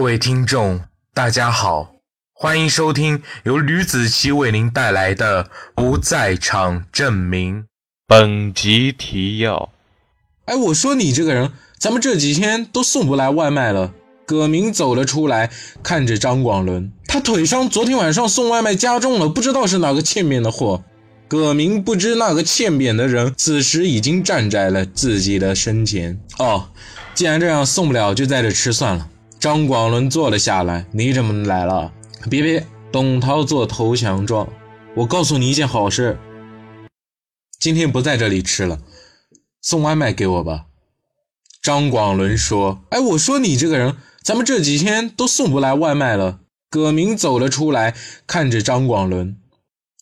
各位听众，大家好，欢迎收听由吕子奇为您带来的《不在场证明》。本集提要：哎，我说你这个人，咱们这几天都送不来外卖了。葛明走了出来，看着张广伦，他腿伤，昨天晚上送外卖加重了，不知道是哪个欠扁的货。葛明不知那个欠扁的人，此时已经站在了自己的身前。哦，既然这样，送不了就在这吃算了。张广伦坐了下来，你怎么来了？别别，董涛做投降状。我告诉你一件好事，今天不在这里吃了，送外卖给我吧。张广伦说：“哎，我说你这个人，咱们这几天都送不来外卖了。”葛明走了出来，看着张广伦：“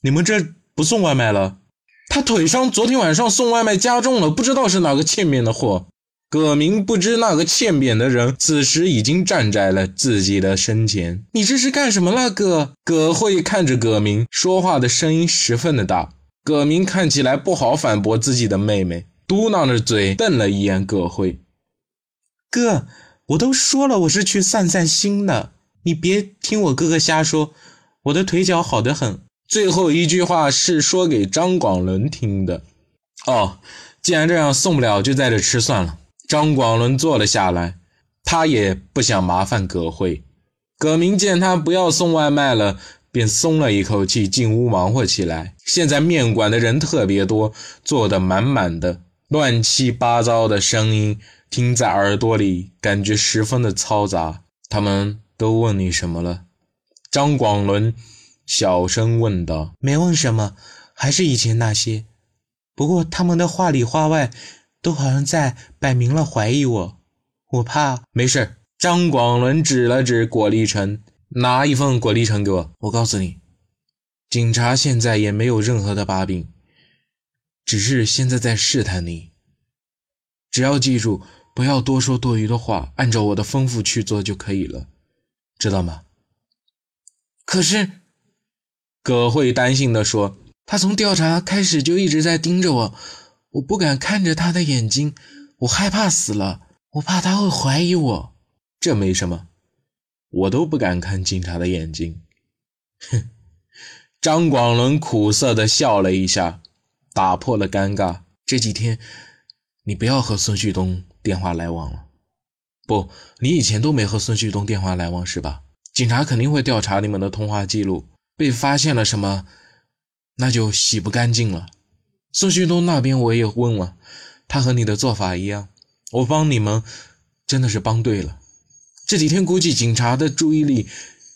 你们这不送外卖了？他腿伤，昨天晚上送外卖加重了，不知道是哪个欠面的货。”葛明不知那个欠扁的人，此时已经站在了自己的身前。你这是干什么了，葛？葛慧看着葛明，说话的声音十分的大。葛明看起来不好反驳自己的妹妹，嘟囔着嘴，瞪了一眼葛慧。哥，我都说了，我是去散散心的，你别听我哥哥瞎说。我的腿脚好得很。最后一句话是说给张广伦听的。哦，既然这样，送不了就在这吃算了。张广伦坐了下来，他也不想麻烦葛慧。葛明见他不要送外卖了，便松了一口气，进屋忙活起来。现在面馆的人特别多，坐得满满的，乱七八糟的声音听在耳朵里，感觉十分的嘈杂。他们都问你什么了？张广伦小声问道。没问什么，还是以前那些。不过他们的话里话外。都好像在摆明了怀疑我，我怕没事。张广伦指了指果粒橙，拿一份果粒橙给我。我告诉你，警察现在也没有任何的把柄，只是现在在试探你。只要记住，不要多说多余的话，按照我的吩咐去做就可以了，知道吗？可是，葛慧担心地说：“他从调查开始就一直在盯着我。”我不敢看着他的眼睛，我害怕死了，我怕他会怀疑我。这没什么，我都不敢看警察的眼睛。哼，张广伦苦涩的笑了一下，打破了尴尬。这几天，你不要和孙旭东电话来往了。不，你以前都没和孙旭东电话来往是吧？警察肯定会调查你们的通话记录，被发现了什么，那就洗不干净了。宋旭东那边我也问了，他和你的做法一样。我帮你们，真的是帮对了。这几天估计警察的注意力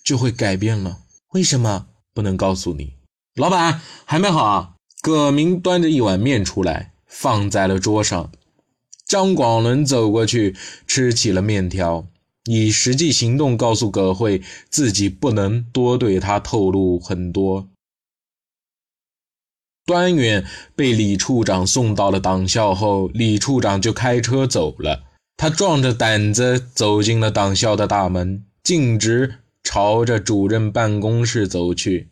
就会改变了。为什么不能告诉你？老板还没好？葛明端着一碗面出来，放在了桌上。张广伦走过去吃起了面条，以实际行动告诉葛慧，自己不能多对他透露很多。端远被李处长送到了党校后，李处长就开车走了。他壮着胆子走进了党校的大门，径直朝着主任办公室走去。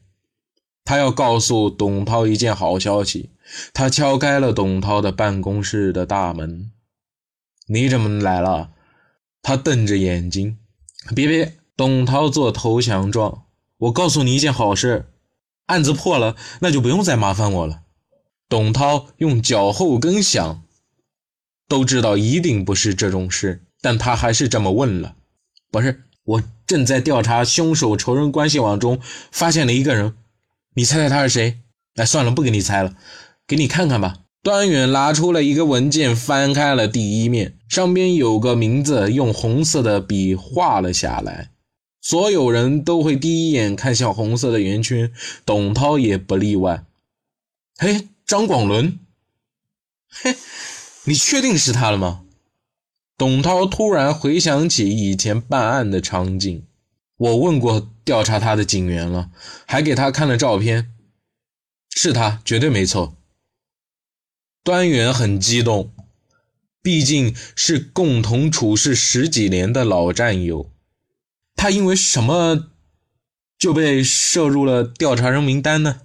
他要告诉董涛一件好消息。他敲开了董涛的办公室的大门。“你怎么来了？”他瞪着眼睛。“别别！”董涛做投降状。“我告诉你一件好事。”案子破了，那就不用再麻烦我了。董涛用脚后跟想，都知道一定不是这种事，但他还是这么问了：“不是，我正在调查凶手仇人关系网中发现了一个人，你猜猜他是谁？”哎，算了，不给你猜了，给你看看吧。端远拿出了一个文件，翻开了第一面，上边有个名字，用红色的笔画了下来。所有人都会第一眼看向红色的圆圈，董涛也不例外。嘿，张广伦，嘿，你确定是他了吗？董涛突然回想起以前办案的场景，我问过调查他的警员了，还给他看了照片，是他，绝对没错。端远很激动，毕竟是共同处事十几年的老战友。他因为什么就被摄入了调查人名单呢？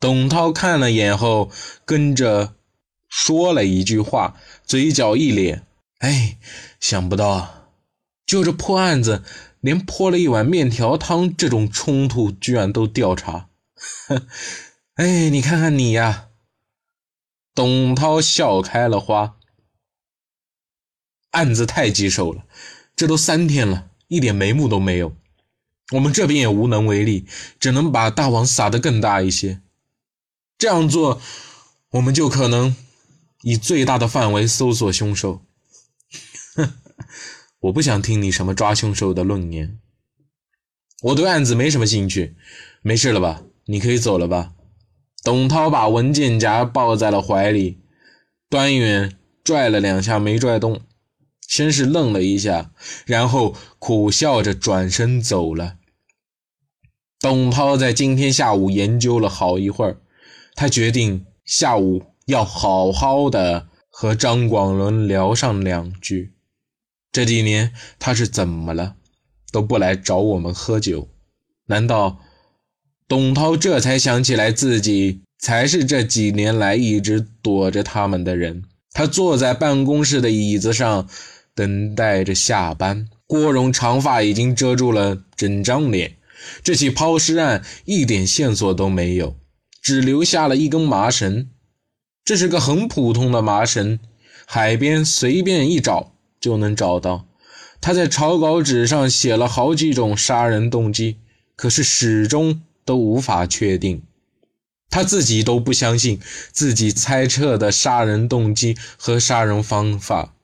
董涛看了眼后，跟着说了一句话，嘴角一咧：“哎，想不到，就这破案子，连泼了一碗面条汤这种冲突居然都调查。哎，你看看你呀！董涛笑开了花。案子太棘手了，这都三天了，一点眉目都没有。我们这边也无能为力，只能把大网撒得更大一些。这样做，我们就可能以最大的范围搜索凶手。我不想听你什么抓凶手的论言。我对案子没什么兴趣。没事了吧？你可以走了吧？董涛把文件夹抱在了怀里，端远拽了两下没拽动。先是愣了一下，然后苦笑着转身走了。董涛在今天下午研究了好一会儿，他决定下午要好好的和张广伦聊上两句。这几年他是怎么了，都不来找我们喝酒？难道？董涛这才想起来自己才是这几年来一直躲着他们的人。他坐在办公室的椅子上。等待着下班。郭荣长发已经遮住了整张脸。这起抛尸案一点线索都没有，只留下了一根麻绳。这是个很普通的麻绳，海边随便一找就能找到。他在草稿纸上写了好几种杀人动机，可是始终都无法确定。他自己都不相信自己猜测的杀人动机和杀人方法。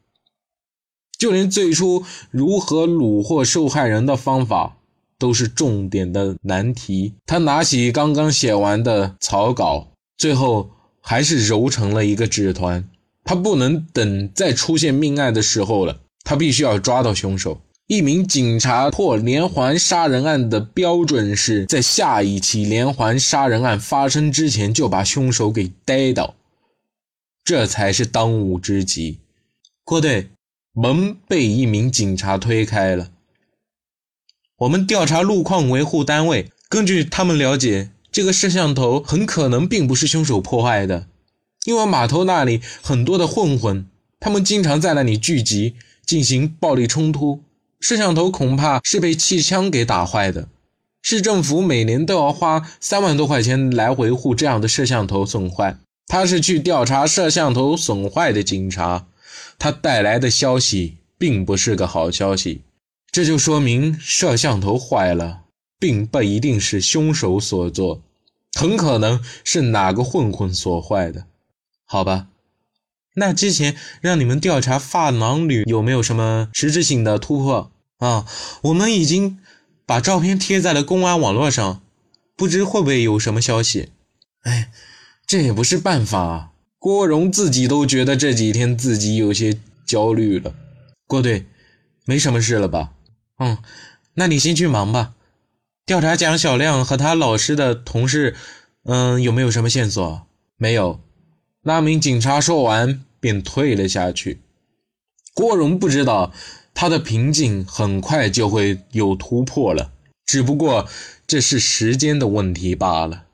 就连最初如何虏获受害人的方法都是重点的难题。他拿起刚刚写完的草稿，最后还是揉成了一个纸团。他不能等再出现命案的时候了，他必须要抓到凶手。一名警察破连环杀人案的标准是在下一起连环杀人案发生之前就把凶手给逮到，这才是当务之急。郭队。门被一名警察推开了。我们调查路况维护单位，根据他们了解，这个摄像头很可能并不是凶手破坏的，因为码头那里很多的混混，他们经常在那里聚集进行暴力冲突，摄像头恐怕是被气枪给打坏的。市政府每年都要花三万多块钱来维护这样的摄像头损坏。他是去调查摄像头损坏的警察。他带来的消息并不是个好消息，这就说明摄像头坏了，并不一定是凶手所做，很可能是哪个混混所坏的。好吧，那之前让你们调查发廊女有没有什么实质性的突破啊？我们已经把照片贴在了公安网络上，不知会不会有什么消息？哎，这也不是办法啊。郭荣自己都觉得这几天自己有些焦虑了。郭队，没什么事了吧？嗯，那你先去忙吧。调查蒋小亮和他老师的同事，嗯，有没有什么线索？没有。那名警察说完便退了下去。郭荣不知道他的平静很快就会有突破了，只不过这是时间的问题罢了。